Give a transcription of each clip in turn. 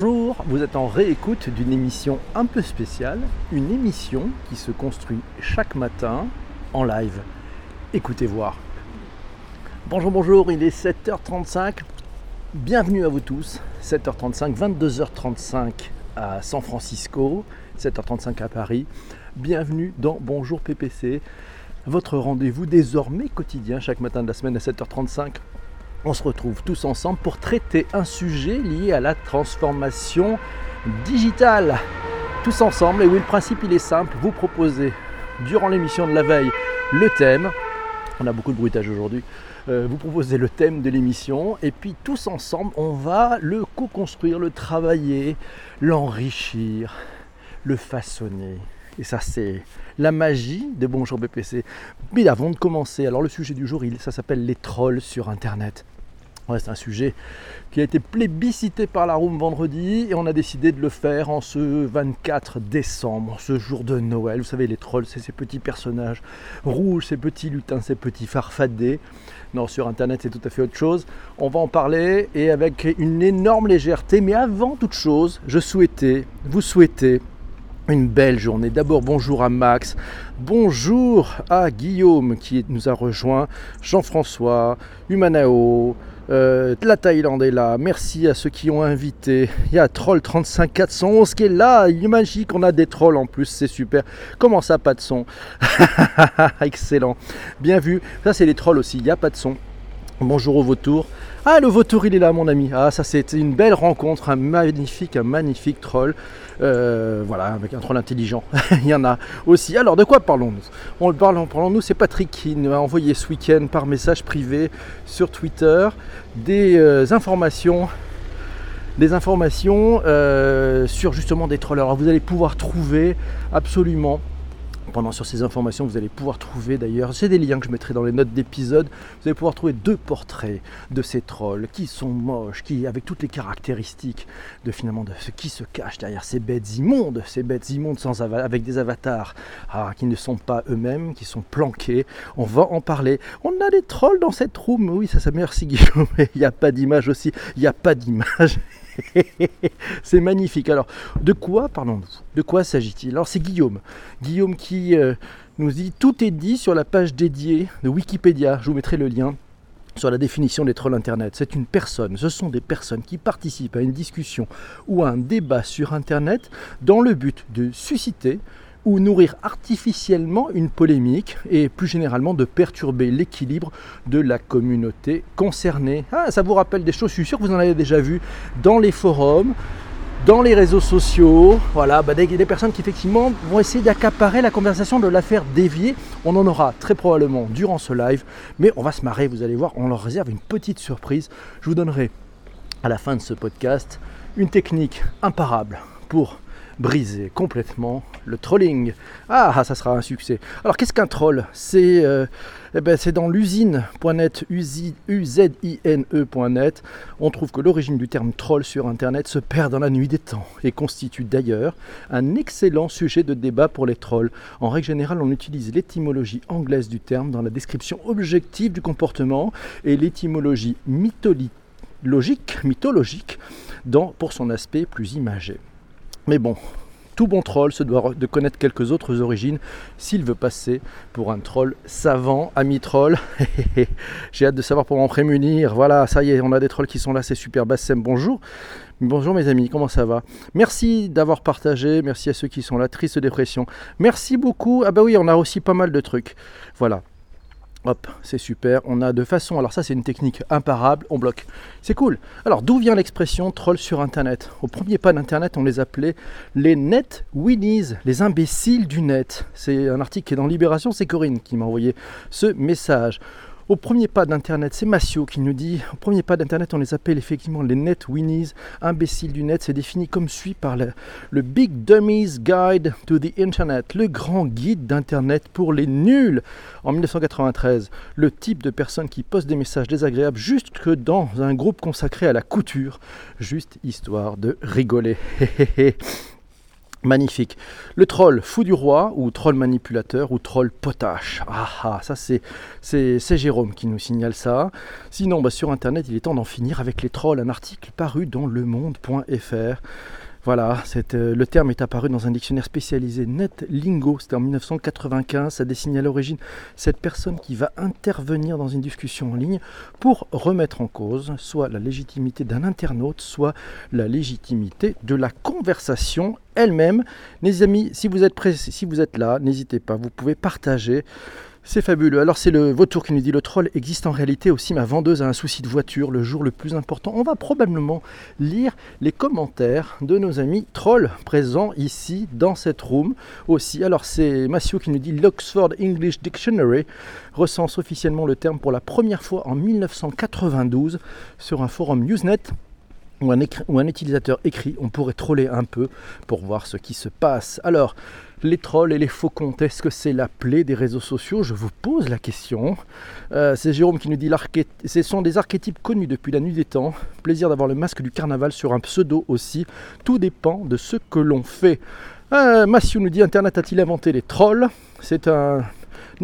Bonjour, vous êtes en réécoute d'une émission un peu spéciale, une émission qui se construit chaque matin en live. Écoutez voir. Bonjour, bonjour, il est 7h35. Bienvenue à vous tous. 7h35, 22h35 à San Francisco, 7h35 à Paris. Bienvenue dans Bonjour PPC, votre rendez-vous désormais quotidien chaque matin de la semaine à 7h35 on se retrouve tous ensemble pour traiter un sujet lié à la transformation digitale. Tous ensemble, et oui, le principe il est simple, vous proposez durant l'émission de la veille le thème, on a beaucoup de bruitage aujourd'hui, euh, vous proposez le thème de l'émission, et puis tous ensemble, on va le co-construire, le travailler, l'enrichir, le façonner. Et ça, c'est la magie de Bonjour BPC. Mais avant de commencer, alors le sujet du jour, ça s'appelle les trolls sur Internet. C'est un sujet qui a été plébiscité par la room vendredi et on a décidé de le faire en ce 24 décembre, ce jour de Noël. Vous savez, les trolls, c'est ces petits personnages rouges, ces petits lutins, ces petits farfadés. Non, sur Internet, c'est tout à fait autre chose. On va en parler et avec une énorme légèreté. Mais avant toute chose, je souhaitais, vous souhaiter une belle journée. D'abord, bonjour à Max, bonjour à Guillaume qui nous a rejoint, Jean-François, Humanao, euh, la Thaïlande est là. Merci à ceux qui ont invité. Il y a Troll 35411 qui est là. Il est magique, on a des trolls en plus, c'est super. Comment ça, pas de son? Excellent. Bien vu. Ça, c'est les trolls aussi. Il n'y a pas de son. Bonjour au vautour. Ah, le vautour, il est là, mon ami. Ah, ça, c'était une belle rencontre, un magnifique, un magnifique troll. Euh, voilà, avec un troll intelligent. il y en a aussi. Alors, de quoi parlons-nous? On parle, parlons-nous, c'est Patrick qui nous a envoyé ce week-end par message privé sur Twitter des euh, informations des informations euh, sur justement des trolls. Alors vous allez pouvoir trouver absolument pendant sur ces informations, vous allez pouvoir trouver d'ailleurs, c'est des liens que je mettrai dans les notes d'épisode, vous allez pouvoir trouver deux portraits de ces trolls qui sont moches, qui avec toutes les caractéristiques de finalement de ce qui se cache derrière ces bêtes immondes, ces bêtes immondes sans avec des avatars ah, qui ne sont pas eux-mêmes, qui sont planqués. On va en parler. On a des trolls dans cette room, oui, ça, ça merci Guillaume. Il n'y a pas d'image aussi, il n'y a pas d'image. c'est magnifique. Alors, de quoi parlons-nous De quoi s'agit-il? Alors, c'est Guillaume. Guillaume qui euh, nous dit Tout est dit sur la page dédiée de Wikipédia. Je vous mettrai le lien sur la définition des trolls Internet. C'est une personne, ce sont des personnes qui participent à une discussion ou à un débat sur Internet dans le but de susciter ou nourrir artificiellement une polémique et plus généralement de perturber l'équilibre de la communauté concernée. Ah, ça vous rappelle des choses, je suis sûr que vous en avez déjà vu dans les forums, dans les réseaux sociaux, voilà, bah, des, des, personnes qui effectivement vont essayer d'accaparer la conversation, de la faire dévier. On en aura très probablement durant ce live, mais on va se marrer, vous allez voir, on leur réserve une petite surprise. Je vous donnerai à la fin de ce podcast une technique imparable pour briser complètement le trolling. Ah, ah, ça sera un succès. Alors qu'est-ce qu'un troll? C'est euh, eh ben, dans l'usine.net, U-Z-I-N-E.net. On trouve que l'origine du terme troll sur Internet se perd dans la nuit des temps et constitue d'ailleurs un excellent sujet de débat pour les trolls. En règle générale, on utilise l'étymologie anglaise du terme dans la description objective du comportement et l'étymologie mythologique, pour son aspect plus imagé. Mais bon, tout bon troll se doit de connaître quelques autres origines s'il veut passer pour un troll savant, ami troll. J'ai hâte de savoir pour m'en prémunir. Voilà, ça y est, on a des trolls qui sont là, c'est super. Bassem, bonjour. Bonjour mes amis, comment ça va? Merci d'avoir partagé, merci à ceux qui sont là, triste dépression. Merci beaucoup. Ah bah oui, on a aussi pas mal de trucs. Voilà. Hop, c'est super. On a de façon. Alors, ça, c'est une technique imparable. On bloque. C'est cool. Alors, d'où vient l'expression troll sur Internet Au premier pas d'Internet, on les appelait les net winnies, les imbéciles du net. C'est un article qui est dans Libération. C'est Corinne qui m'a envoyé ce message. Au premier pas d'Internet, c'est Massio qui nous dit au premier pas d'Internet, on les appelle effectivement les net winnies, imbéciles du net. C'est défini comme suit par le, Big Dummies Guide to the Internet, le grand guide d'Internet pour les nuls. En 1993, le type de personne qui poste des messages désagréables juste que dans un groupe consacré à la couture, juste histoire de rigoler. Magnifique. Le troll fou du roi, ou troll manipulateur, ou troll potache. Ah ah, ça c'est, c'est, Jérôme qui nous signale ça. Sinon, bah, sur Internet, il est temps d'en finir avec les trolls. Un article paru dans lemonde.fr. Voilà, euh, le terme est apparu dans un dictionnaire spécialisé NetLingo, c'était en 1995, ça désigne à l'origine cette personne qui va intervenir dans une discussion en ligne pour remettre en cause soit la légitimité d'un internaute, soit la légitimité de la conversation elle-même. Les amis, si vous êtes, si vous êtes là, n'hésitez pas, vous pouvez partager c'est fabuleux. Alors c'est le vautour qui nous dit le troll existe en réalité aussi. Ma vendeuse a un souci de voiture le jour le plus important. On va probablement lire les commentaires de nos amis trolls présents ici dans cette room aussi. Alors c'est Massio qui nous dit l'Oxford English Dictionary recense officiellement le terme pour la première fois en 1992 sur un forum Usenet où un, utilisateur écrit, on pourrait troller un peu pour voir ce qui se passe. Alors, les trolls et les faux comptes, est-ce que c'est la plaie des réseaux sociaux? Je vous pose la question. Euh, c'est Jérôme qui nous dit ce sont des archétypes connus depuis la nuit des temps. Plaisir d'avoir le masque du carnaval sur un pseudo aussi. Tout dépend de ce que l'on fait. Euh, nous dit Internet a-t-il inventé les trolls? C'est un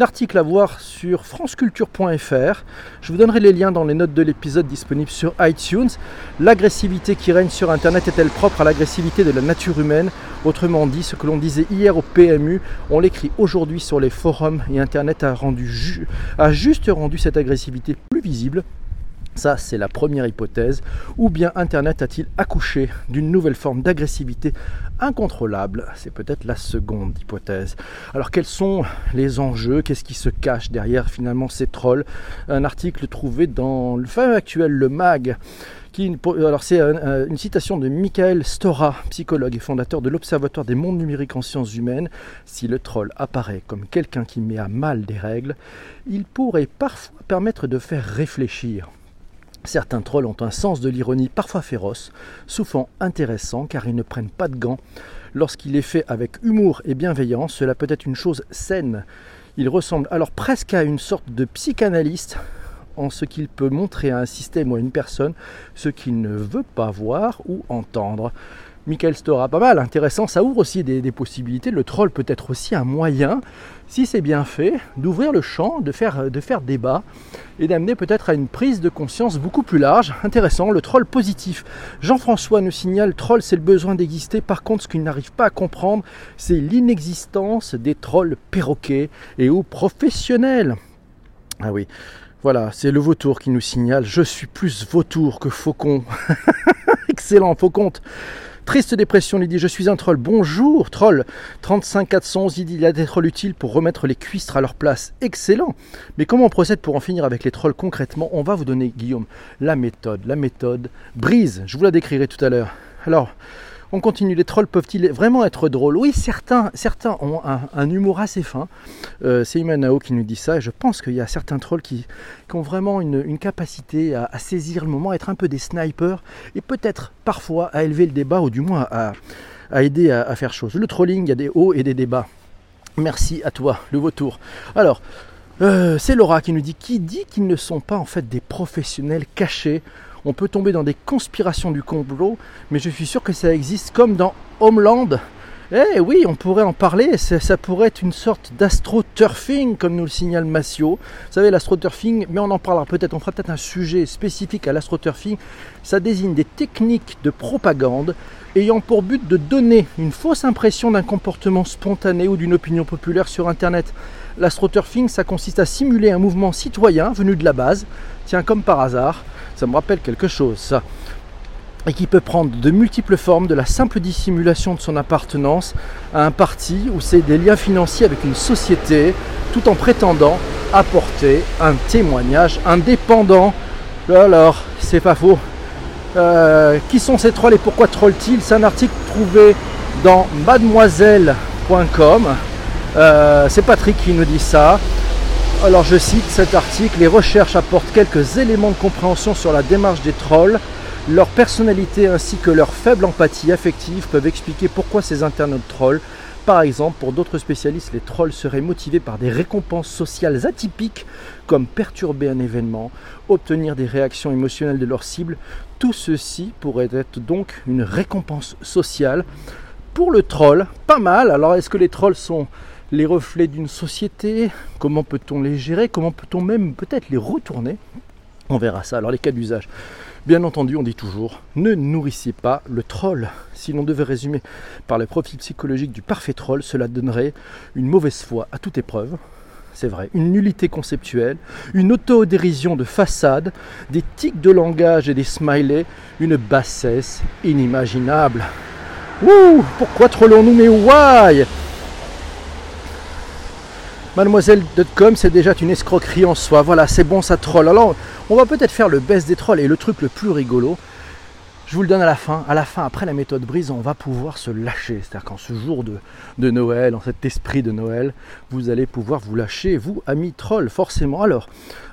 article à voir sur franceculture.fr. Je vous donnerai les liens dans les notes de l'épisode disponible sur iTunes. L'agressivité qui règne sur Internet est-elle propre à l'agressivité de la nature humaine? Autrement dit, ce que l'on disait hier au PMU, on l'écrit aujourd'hui sur les forums et Internet a, rendu a juste rendu cette agressivité plus visible ça, c'est la première hypothèse. Ou bien Internet a-t-il accouché d'une nouvelle forme d'agressivité incontrôlable? C'est peut-être la seconde hypothèse. Alors, quels sont les enjeux? Qu'est-ce qui se cache derrière finalement ces trolls? Un article trouvé dans le fameux actuel Le Mag. Qui, alors, c'est une citation de Michael Stora, psychologue et fondateur de l'Observatoire des mondes numériques en sciences humaines. Si le troll apparaît comme quelqu'un qui met à mal des règles, il pourrait parfois permettre de faire réfléchir. Certains trolls ont un sens de l'ironie parfois féroce, souvent intéressant car ils ne prennent pas de gants. Lorsqu'il est fait avec humour et bienveillance, cela peut être une chose saine. Il ressemble alors presque à une sorte de psychanalyste en ce qu'il peut montrer à un système ou à une personne ce qu'il ne veut pas voir ou entendre. Michael Stora, pas mal, intéressant, ça ouvre aussi des, possibilités. Le troll peut être aussi un moyen, si c'est bien fait, d'ouvrir le champ, de faire, de faire débat et d'amener peut-être à une prise de conscience beaucoup plus large. Intéressant, le troll positif. Jean-François nous signale, troll c'est le besoin d'exister, par contre ce qu'il n'arrive pas à comprendre, c'est l'inexistence des trolls perroquets et ou professionnels. Ah oui, voilà, c'est le vautour qui nous signale, je suis plus vautour que faucon. Excellent, faux compte. Triste dépression, il dit Je suis un troll. Bonjour, troll. 35 411, il dit Il a des trolls utiles pour remettre les cuistres à leur place. Excellent. Mais comment on procède pour en finir avec les trolls concrètement? On va vous donner, Guillaume, la méthode. La méthode brise. Je vous la décrirai tout à l'heure. Alors, on continue. Les trolls peuvent-ils vraiment être drôles? Oui, certains, certains ont un, humour assez fin. Euh, c'est Imanao qui nous dit ça. Et je pense qu'il y a certains trolls qui, ont vraiment une, capacité à, saisir le moment, à être un peu des snipers et peut-être parfois à élever le débat ou du moins à, aider à, faire chose. Le trolling, il y a des hauts et des débats. Merci à toi, le vautour. Alors, euh, c'est Laura qui nous dit qui dit qu'ils ne sont pas en fait des professionnels cachés? On peut tomber dans des conspirations du complot, mais je suis sûr que ça existe comme dans Homeland. Eh oui, on pourrait en parler, ça, pourrait être une sorte d'astroturfing, comme nous le signale Massio. Vous savez, l'astroturfing, mais on en parlera peut-être, on fera peut-être un sujet spécifique à l'astroturfing. Ça désigne des techniques de propagande ayant pour but de donner une fausse impression d'un comportement spontané ou d'une opinion populaire sur Internet. L'astroturfing, ça consiste à simuler un mouvement citoyen venu de la base, tiens, comme par hasard, ça me rappelle quelque chose, ça. Et qui peut prendre de multiples formes, de la simple dissimulation de son appartenance à un parti ou c'est des liens financiers avec une société, tout en prétendant apporter un témoignage indépendant. Alors, c'est pas faux. Euh, qui sont ces trolls et pourquoi trollent-ils C'est un article trouvé dans mademoiselle.com. Euh, c'est Patrick qui nous dit ça. Alors je cite cet article, les recherches apportent quelques éléments de compréhension sur la démarche des trolls. Leur personnalité ainsi que leur faible empathie affective peuvent expliquer pourquoi ces internautes trollent. Par exemple, pour d'autres spécialistes, les trolls seraient motivés par des récompenses sociales atypiques comme perturber un événement, obtenir des réactions émotionnelles de leur cible. Tout ceci pourrait être donc une récompense sociale pour le troll, pas mal. Alors est-ce que les trolls sont les reflets d'une société Comment peut-on les gérer Comment peut-on même peut-être les retourner On verra ça. Alors les cas d'usage. Bien entendu, on dit toujours, ne nourrissez pas le troll. Si l'on devait résumer par le profil psychologique du parfait troll, cela donnerait une mauvaise foi à toute épreuve, c'est vrai, une nullité conceptuelle, une autodérision de façade, des tics de langage et des smileys, une bassesse inimaginable. Ouh, pourquoi trollons-nous mais why Mademoiselle.com, c'est déjà une escroquerie en soi. Voilà, c'est bon, ça troll. Alors, on va peut-être faire le best des trolls et le truc le plus rigolo. Je vous le donne à la fin. À la fin, après la méthode brise, on va pouvoir se lâcher. C'est-à-dire qu'en ce jour de, de, Noël, en cet esprit de Noël, vous allez pouvoir vous lâcher, vous, amis trolls, forcément. Alors,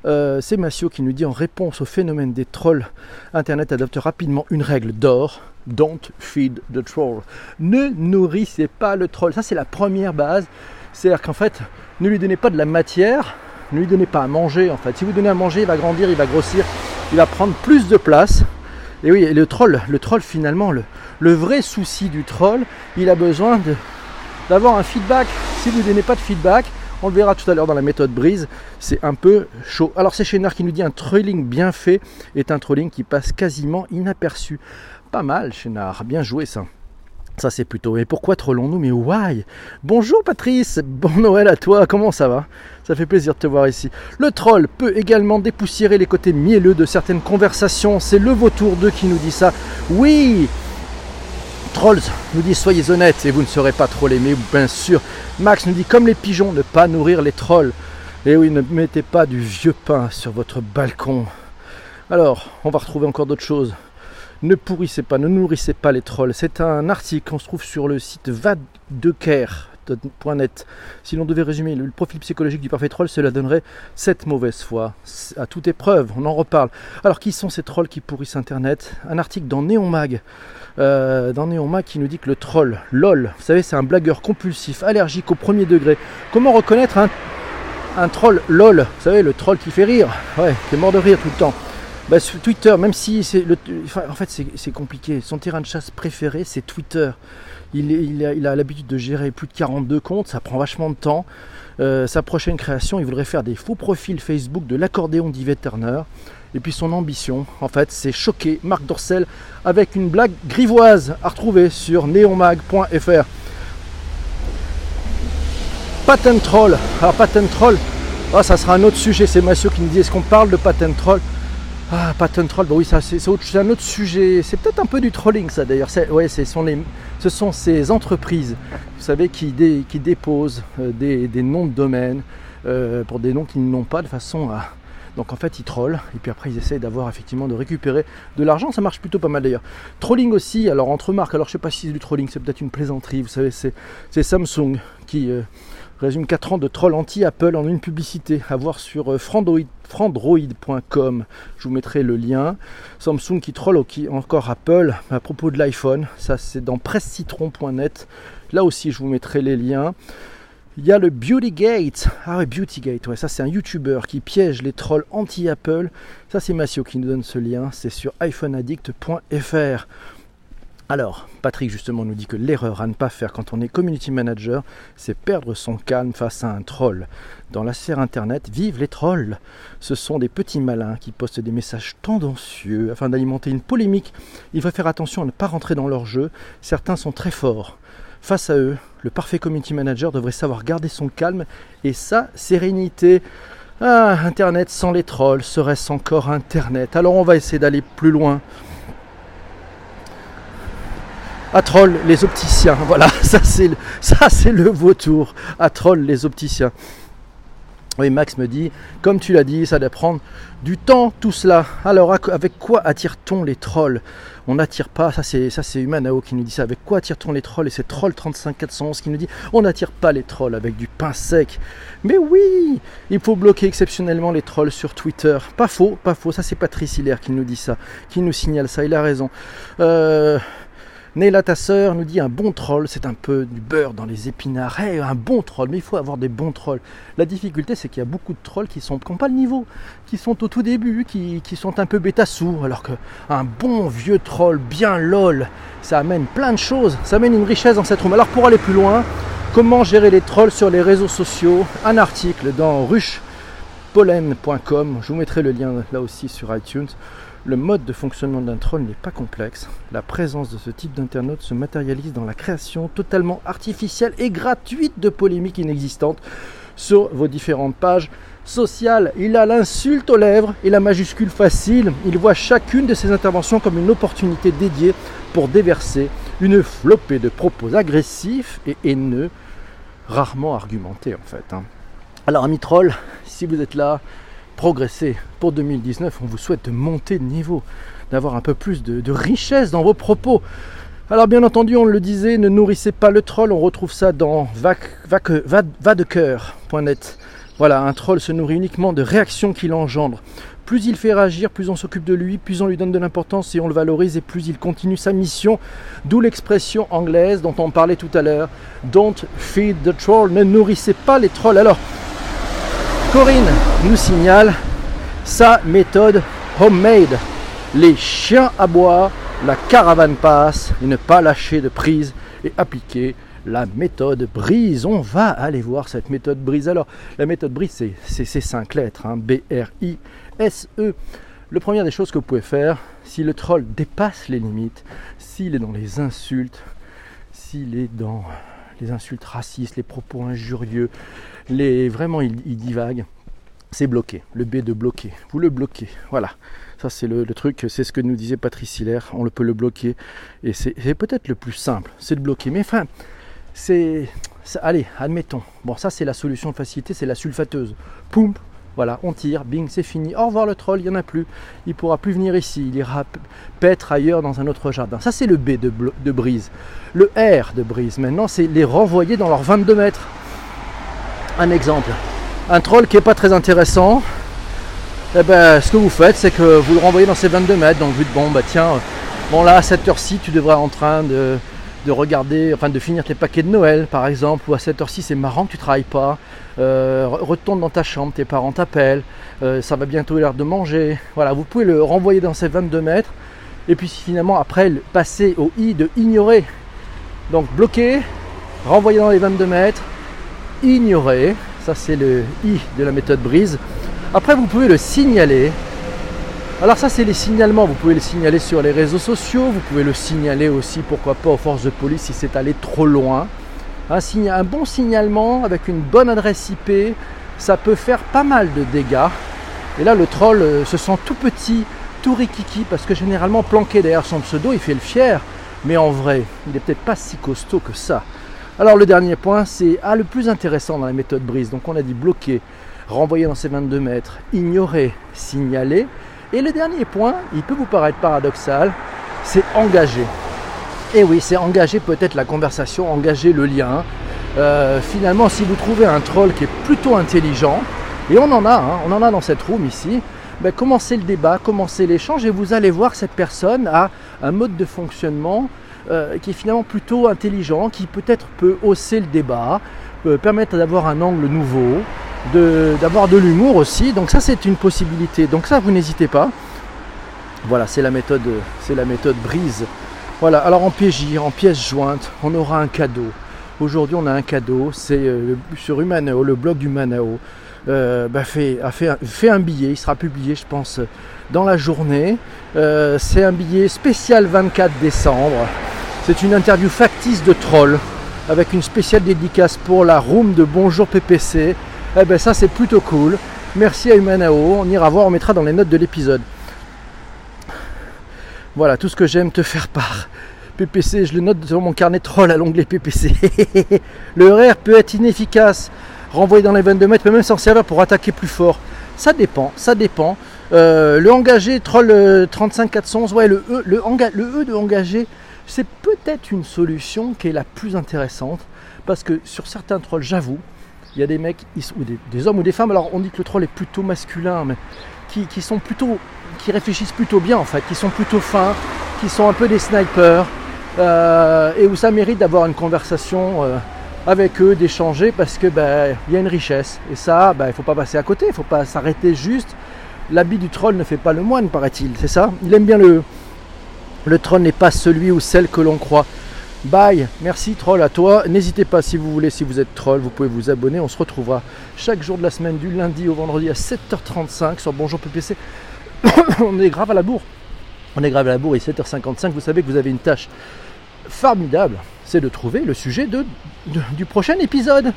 euh, c'est Massio qui nous dit en réponse au phénomène des trolls, Internet adopte rapidement une règle d'or. Don't feed the troll. Ne nourrissez pas le troll. Ça, c'est la première base. C'est-à-dire qu'en fait, ne lui donnez pas de la matière, ne lui donnez pas à manger en fait. Si vous donnez à manger, il va grandir, il va grossir, il va prendre plus de place. Et oui, le troll, le troll finalement, le, vrai souci du troll, il a besoin d'avoir un feedback. Si vous ne donnez pas de feedback, on le verra tout à l'heure dans la méthode brise, c'est un peu chaud. Alors c'est Chénard qui nous dit un trolling bien fait est un trolling qui passe quasiment inaperçu. Pas mal Chénard, bien joué ça. Ça c'est plutôt. Et pourquoi trollons-nous Mais why? Bonjour Patrice, bon Noël à toi, comment ça va? Ça fait plaisir de te voir ici. Le troll peut également dépoussiérer les côtés mielleux de certaines conversations. C'est le vautour 2 qui nous dit ça. Oui Trolls nous dit soyez honnêtes et vous ne serez pas trollés, mais bien sûr. Max nous dit comme les pigeons, ne pas nourrir les trolls. Et oui, ne mettez pas du vieux pain sur votre balcon. Alors, on va retrouver encore d'autres choses. Ne pourrissez pas, ne nourrissez pas les trolls. C'est un article qu'on se trouve sur le site vadecare.net. Si l'on devait résumer le profil psychologique du parfait troll, cela donnerait cette mauvaise foi. À toute épreuve, on en reparle. Alors, qui sont ces trolls qui pourrissent Internet? Un article dans Néon Mag. Euh, dans Néon Mag qui nous dit que le troll, lol, vous savez, c'est un blagueur compulsif, allergique au premier degré. Comment reconnaître un, un troll lol? Vous savez, le troll qui fait rire, ouais, qui est mort de rire tout le temps. Bah, sur Twitter, même si c'est le, en fait c'est compliqué. Son terrain de chasse préféré, c'est Twitter. Il, a l'habitude de gérer plus de 42 comptes, ça prend vachement de temps. Euh, sa prochaine création, il voudrait faire des faux profils Facebook de l'accordéon d'Yvette Turner. Et puis son ambition, en fait, c'est choquer Marc Dorcel avec une blague grivoise à retrouver sur neonmag.fr. Patent Troll. Alors Patent Troll, ah, ça sera un autre sujet. C'est Mathieu qui nous dit est-ce qu'on parle de Patent Troll? Ah, patent troll, bah oui, c'est un autre sujet. C'est peut-être un peu du trolling, ça d'ailleurs. Ouais, ce sont, ces entreprises, vous savez, qui, qui déposent euh, des, noms de domaine euh, pour des noms qu'ils n'ont pas de façon à. Donc en fait, ils trollent et puis après, ils essayent d'avoir effectivement de récupérer de l'argent. Ça marche plutôt pas mal d'ailleurs. Trolling aussi, alors entre marques, alors je sais pas si c'est du trolling, c'est peut-être une plaisanterie. Vous savez, c'est Samsung qui. Euh, résume 4 ans de troll anti-Apple en une publicité à voir sur euh, frandroid.com. Je vous mettrai le lien. Samsung qui troll encore Apple à propos de l'iPhone. Ça, c'est dans pressecitron.net. Là aussi, je vous mettrai les liens. Il y a le Beautygate. Ah ouais, Beautygate, ouais, ça c'est un YouTuber qui piège les trolls anti-Apple. Ça c'est Massio qui nous donne ce lien. C'est sur iPhoneaddict.fr. Alors, Patrick justement nous dit que l'erreur à ne pas faire quand on est community manager, c'est perdre son calme face à un troll. Dans la sphère internet, vive les trolls Ce sont des petits malins qui postent des messages tendancieux afin d'alimenter une polémique. Il faut faire attention à ne pas rentrer dans leur jeu. Certains sont très forts. Face à eux, le parfait community manager devrait savoir garder son calme et sa sérénité. Ah, Internet sans les trolls, serait-ce encore Internet Alors on va essayer d'aller plus loin à troll les opticiens. Voilà, ça c'est le vautour. À troll les opticiens. Oui, Max me dit, comme tu l'as dit, ça doit prendre du temps tout cela. Alors, avec quoi attire-t-on les trolls? On n'attire pas, ça c'est ça c'est Humanao qui nous dit ça. Avec quoi attire-t-on les trolls? Et c'est Troll 35411 qui nous dit, on n'attire pas les trolls avec du pain sec. Mais oui, il faut bloquer exceptionnellement les trolls sur Twitter. Pas faux, pas faux. Ça c'est Patrice Hilaire qui nous dit ça, qui nous signale ça. Il a raison. Euh, Neila, ta sœur, nous dit un bon troll, c'est un peu du beurre dans les épinards. Hey, un bon troll, mais il faut avoir des bons trolls. La difficulté, c'est qu'il y a beaucoup de trolls qui n'ont pas le niveau, qui sont au tout début, qui, sont un peu bêta-sous, alors qu'un bon vieux troll, bien lol, ça amène plein de choses, ça amène une richesse dans cette room. Alors pour aller plus loin, comment gérer les trolls sur les réseaux sociaux? Un article dans ruchepollen.com, je vous mettrai le lien là aussi sur iTunes. Le mode de fonctionnement d'un troll n'est pas complexe. La présence de ce type d'internaute se matérialise dans la création totalement artificielle et gratuite de polémiques inexistantes sur vos différentes pages sociales. Il a l'insulte aux lèvres et la majuscule facile. Il voit chacune de ses interventions comme une opportunité dédiée pour déverser une flopée de propos agressifs et haineux, rarement argumentés en fait. Hein. Alors, ami troll, si vous êtes là, progresser. Pour 2019, on vous souhaite de monter de niveau, d'avoir un peu plus de, richesse dans vos propos. Alors bien entendu, on le disait, ne nourrissez pas le troll, on retrouve ça dans vadecoeur.net. Voilà, un troll se nourrit uniquement de réactions qu'il engendre. Plus il fait réagir, plus on s'occupe de lui, plus on lui donne de l'importance et on le valorise et plus il continue sa mission. D'où l'expression anglaise dont on parlait tout à l'heure, Don't feed the troll, ne nourrissez pas les trolls. Alors, Corinne nous signale sa méthode homemade. Les chiens à bois, la caravane passe et ne pas lâcher de prise et appliquer la méthode brise. On va aller voir cette méthode brise. Alors, la méthode brise, c'est ces cinq lettres, hein. B-R-I-S-E. Le première des choses que vous pouvez faire, si le troll dépasse les limites, s'il est dans les insultes, s'il est dans les insultes racistes, les propos injurieux, vraiment il, divague, c'est bloqué. Le B de bloquer. Vous le bloquez. Voilà. Ça c'est le, truc, c'est ce que nous disait Patrice Hiller, on peut le bloquer. Et c'est peut-être le plus simple, c'est de bloquer. Mais enfin, c'est. Allez, admettons. Bon, ça c'est la solution de facilité, c'est la sulfateuse. Poum, voilà, on tire, bing, c'est fini. Au revoir le troll, il n'y en a plus. Il pourra plus venir ici. Il ira paître ailleurs dans un autre jardin. Ça, c'est le B de, de, brise. Le R de brise, maintenant, c'est les renvoyer dans leurs 22 mètres. Un exemple. Un troll qui n'est pas très intéressant. Eh ben, ce que vous faites, c'est que vous le renvoyez dans ses 22 mètres. Donc, vous dites, bon, bah tiens, bon là, à cette heure-ci, tu devrais être en train de, de regarder, enfin de finir tes paquets de Noël, par exemple, ou à cette heure-ci, c'est marrant que tu travailles pas. Euh, retourne dans ta chambre, tes parents t'appellent, euh, ça va bientôt l'heure de manger. Voilà, vous pouvez le renvoyer dans ces 22 mètres et puis finalement après passer au i de ignorer. Donc bloquer, renvoyer dans les 22 mètres, ignorer, ça c'est le i de la méthode brise. Après vous pouvez le signaler. Alors ça c'est les signalements, vous pouvez le signaler sur les réseaux sociaux, vous pouvez le signaler aussi pourquoi pas aux forces de police si c'est allé trop loin un, bon signalement avec une bonne adresse IP, ça peut faire pas mal de dégâts. Et là, le troll euh, se sent tout petit, tout rikiki, parce que généralement planqué derrière son pseudo, il fait le fier. Mais en vrai, il n'est peut-être pas si costaud que ça. Alors le dernier point, c'est ah, le plus intéressant dans la méthode brise. Donc on a dit bloquer, renvoyer dans ses 22 mètres, ignorer, signaler. Et le dernier point, il peut vous paraître paradoxal, c'est engager. Et oui, c'est engager peut-être la conversation, engager le lien. Euh, finalement, si vous trouvez un troll qui est plutôt intelligent, et on en a, hein, on en a dans cette room ici, ben, commencez le débat, commencez l'échange et vous allez voir cette personne a un mode de fonctionnement euh, qui est finalement plutôt intelligent, qui peut-être peut hausser le débat, peut permettre d'avoir un angle nouveau, d'avoir de, l'humour aussi. Donc ça c'est une possibilité. Donc ça vous n'hésitez pas. Voilà, c'est la méthode, c'est la méthode brise voilà, alors en PJ, en pièce jointe, on aura un cadeau. Aujourd'hui, on a un cadeau, c'est euh, sur Humanao, le blog d'Humanao. Euh, bah, fait, a fait, un billet, il sera publié, je pense, dans la journée. Euh, c'est un billet spécial 24 décembre. C'est une interview factice de troll avec une spéciale dédicace pour la room de Bonjour PPC. Eh ben ça c'est plutôt cool. Merci à Humanao. On ira voir, on mettra dans les notes de l'épisode. Voilà, tout ce que j'aime te faire part. PPC, je le note sur mon carnet troll à l'onglet PPC. le RR peut être inefficace, renvoyé dans les 22 mètres, mais même s'en servir pour attaquer plus fort. Ça dépend, ça dépend. Euh, le engagé, troll 35411, euh, ouais, le E, le, le e de engagé, c'est peut-être une solution qui est la plus intéressante. Parce que sur certains trolls, j'avoue, il y a des mecs, ou des, hommes ou des femmes, alors on dit que le troll est plutôt masculin, mais qui sont plutôt qui réfléchissent plutôt bien en fait, qui sont plutôt fins, qui sont un peu des snipers, euh, et où ça mérite d'avoir une conversation euh, avec eux, d'échanger parce que ben, il y a une richesse. Et ça, ben, il ne faut pas passer à côté, il ne faut pas s'arrêter juste. L'habit du troll ne fait pas le moine, paraît-il, c'est ça? Il aime bien le. Le troll n'est pas celui ou celle que l'on croit. Bye, merci troll à toi. N'hésitez pas si vous voulez, si vous êtes troll, vous pouvez vous abonner. On se retrouvera chaque jour de la semaine, du lundi au vendredi à 7h35 sur Bonjour PPC. On est grave à la bourre. On est grave à la bourre, est 7h55. Vous savez que vous avez une tâche formidable, c'est de trouver le sujet du prochain épisode.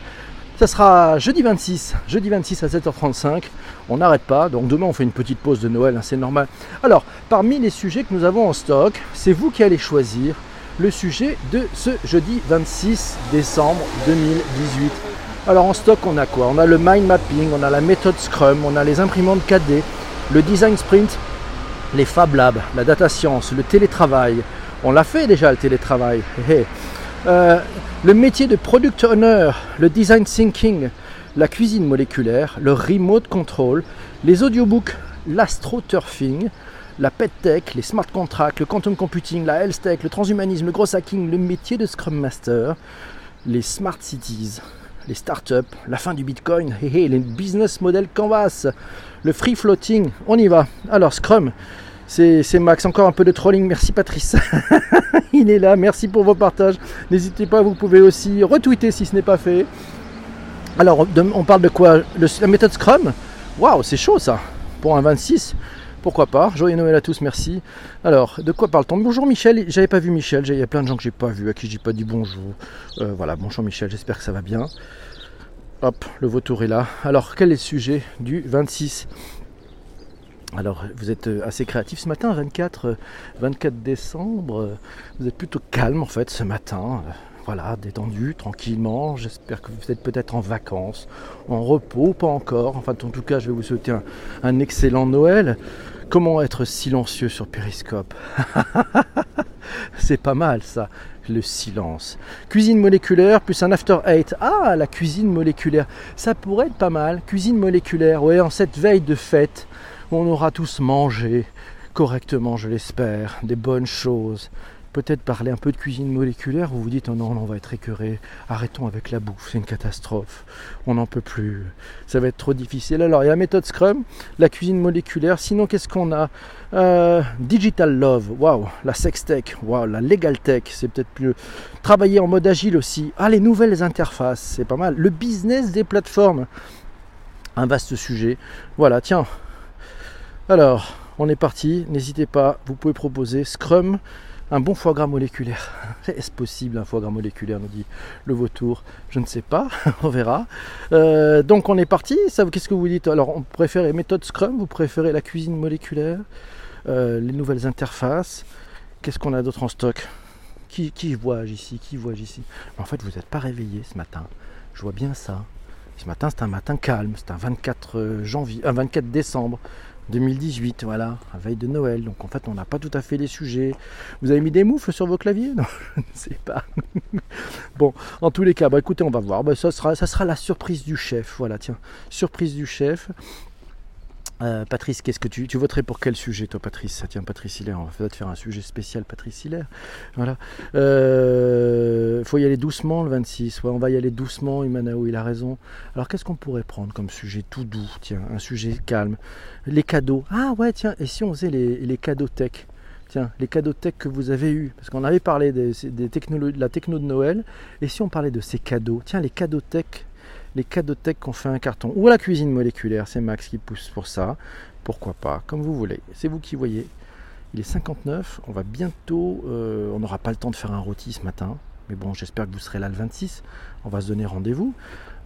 Ça sera jeudi 26, jeudi 26 à 7h35. On n'arrête pas, donc demain on fait une petite pause de Noël, hein, c'est normal. Alors, parmi les sujets que nous avons en stock, c'est vous qui allez choisir le sujet de ce jeudi 26 décembre 2018. Alors en stock on a quoi? On a le mind mapping, on a la méthode Scrum, on a les imprimantes 4D, le design sprint, les Fab Labs, la data science, le télétravail. On l'a fait déjà le télétravail. Euh, le métier de product owner, le design thinking, la cuisine moléculaire, le remote control, les audiobooks, l'astroturfing, la pet tech, les smart contracts, le quantum computing, la health tech, le transhumanisme, le gros hacking, le métier de scrum master, les smart cities, les startups, la fin du bitcoin, les business model canvas, le free floating, on y va. Alors scrum, c'est Max, encore un peu de trolling. Merci Patrice. Il est là, merci pour vos partages. N'hésitez pas, vous pouvez aussi retweeter si ce n'est pas fait. Alors, on parle de quoi? La méthode Scrum? Waouh, c'est chaud ça Pour un 26 pourquoi pas? Joyeux Noël à tous, merci. Alors, de quoi parle-t-on? Bonjour Michel, j'avais pas vu Michel, il y a plein de gens que j'ai pas vu, à qui j'ai pas dit bonjour. Euh, voilà, bonjour Michel, j'espère que ça va bien. Hop, le vautour est là. Alors, quel est le sujet du 26 alors, vous êtes euh, assez créatif ce matin, 24, 24 euh, décembre. Euh, vous êtes plutôt calme en fait ce matin. Voilà, détendu, tranquillement. J'espère que vous êtes peut-être en vacances, en repos, pas encore. Enfin, en tout cas, je vais vous souhaiter un, excellent Noël. Comment être silencieux sur Periscope? C'est pas mal ça, le silence. Cuisine moléculaire plus un after eight. Ah, la cuisine moléculaire. Ça pourrait être pas mal. Cuisine moléculaire, ouais, en cette veille de fête on aura tous mangé correctement, je l'espère, des bonnes choses. Peut-être parler un peu de cuisine moléculaire, vous vous dites oh non, on va être écœuré, arrêtons avec la bouffe, c'est une catastrophe, on n'en peut plus, ça va être trop difficile. Alors il y a la méthode Scrum, la cuisine moléculaire, sinon qu'est-ce qu'on a? Euh, Digital Love, waouh, la sextech, waouh, la legal tech, c'est peut-être plus. Travailler en mode agile aussi, ah les nouvelles interfaces, c'est pas mal. Le business des plateformes, un vaste sujet. Voilà, tiens, alors, on est parti. N'hésitez pas, vous pouvez proposer Scrum, un bon foie gras moléculaire. Est-ce possible un foie gras moléculaire nous dit le vautour. Je ne sais pas, on verra. Euh, donc on est parti. Qu'est-ce que vous dites? Alors, on préfère les méthodes Scrum, vous préférez la cuisine moléculaire, euh, les nouvelles interfaces? Qu'est-ce qu'on a d'autre en stock? Qui, qui voyage ici? Qui voyage ici? En fait, vous n'êtes pas réveillé ce matin. Je vois bien ça. Ce matin, c'est un matin calme. C'est un 24 euh, janvier, un 24 décembre. 2018, voilà, à veille de Noël. Donc en fait, on n'a pas tout à fait les sujets. Vous avez mis des moufles sur vos claviers? Non, je ne sais pas. bon, en tous les cas, bah, écoutez, on va voir. Bah, ça, sera, ça sera la surprise du chef. Voilà, tiens, surprise du chef. Euh, Patrice, qu'est-ce que tu, tu voterais pour quel sujet, toi, Patrice? Tiens, Patrice Hilaire, on va peut-être faire un sujet spécial, Patrice Hilaire. Voilà. Il euh, faut y aller doucement le 26. Ouais, on va y aller doucement, Imanao, il a raison. Alors, qu'est-ce qu'on pourrait prendre comme sujet tout doux? Tiens, un sujet calme. Les cadeaux. Ah ouais, tiens, et si on faisait les, cadeaux tech? Tiens, les cadeaux tech que vous avez eus, parce qu'on avait parlé des, des de la techno de Noël, et si on parlait de ces cadeaux? Tiens, les cadeaux tech les tech qu'on fait un carton. Ou la cuisine moléculaire, c'est Max qui pousse pour ça. Pourquoi pas, comme vous voulez. C'est vous qui voyez. Il est 59, on va bientôt... Euh, on n'aura pas le temps de faire un rôti ce matin. Mais bon, j'espère que vous serez là le 26. On va se donner rendez-vous.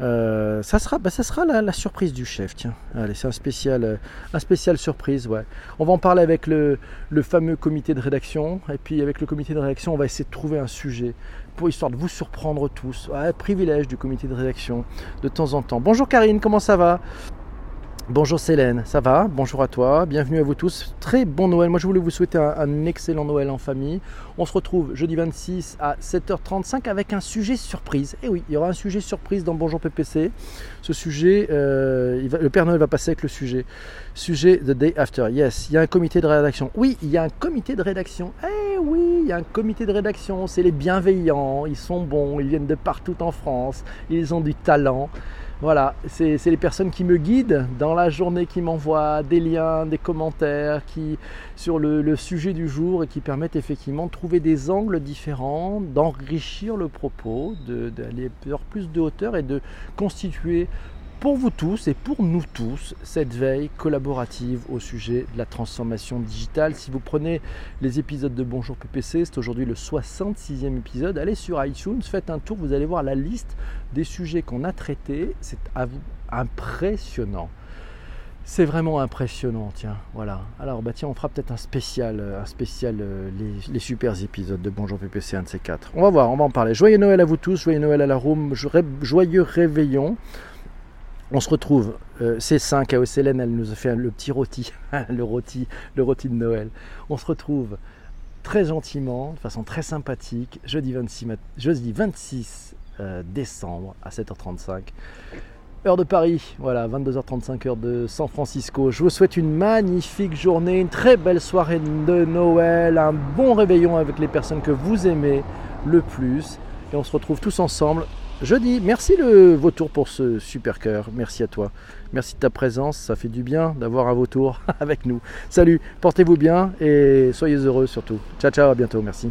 Euh, ça sera, bah, ça sera la, surprise du chef. Tiens, allez, c'est un spécial, euh, un spécial surprise. Ouais. On va en parler avec le, le, fameux comité de rédaction. Et puis avec le comité de rédaction, on va essayer de trouver un sujet pour histoire de vous surprendre tous. Ouais, privilège du comité de rédaction de temps en temps. Bonjour Karine, comment ça va? Bonjour Célène, ça va? Bonjour à toi, bienvenue à vous tous. Très bon Noël. Moi je voulais vous souhaiter un, excellent Noël en famille. On se retrouve jeudi 26 à 7h35 avec un sujet surprise. Et eh oui, il y aura un sujet surprise dans Bonjour PPC. Ce sujet, euh, le Père Noël va passer avec le sujet. Sujet The Day After. Yes, il y a un comité de rédaction. Oui, il y a un comité de rédaction. Eh oui, il y a un comité de rédaction, c'est les bienveillants, ils sont bons, ils viennent de partout en France, ils ont du talent. Voilà, c'est les personnes qui me guident dans la journée, qui m'envoient des liens, des commentaires qui, sur le, sujet du jour et qui permettent effectivement de trouver des angles différents, d'enrichir le propos, d'aller plus de hauteur et de constituer pour vous tous et pour nous tous cette veille collaborative au sujet de la transformation digitale. Si vous prenez les épisodes de Bonjour PPC, c'est aujourd'hui le 66e épisode, allez sur iTunes, faites un tour, vous allez voir la liste des sujets qu'on a traités. C'est impressionnant. C'est vraiment impressionnant, tiens, voilà. Alors, bah tiens, on fera peut-être un spécial, un spécial euh, les, super épisodes de Bonjour PPC, un de ces quatre. On va voir, on va en parler. Joyeux Noël à vous tous, joyeux Noël à la room, joyeux réveillon. On se retrouve, euh, C5 à elle nous a fait le petit rôti, le rôti, le rôti de Noël. On se retrouve très gentiment, de façon très sympathique, jeudi 26, jeudi 26 euh, décembre à 7h35. Heure de Paris, voilà, 22h35 heure de San Francisco. Je vous souhaite une magnifique journée, une très belle soirée de Noël, un bon réveillon avec les personnes que vous aimez le plus. Et on se retrouve tous ensemble jeudi. Merci le vautour pour ce super cœur. Merci à toi. Merci de ta présence. Ça fait du bien d'avoir un vautour avec nous. Salut, portez-vous bien et soyez heureux surtout. Ciao, ciao, à bientôt. Merci.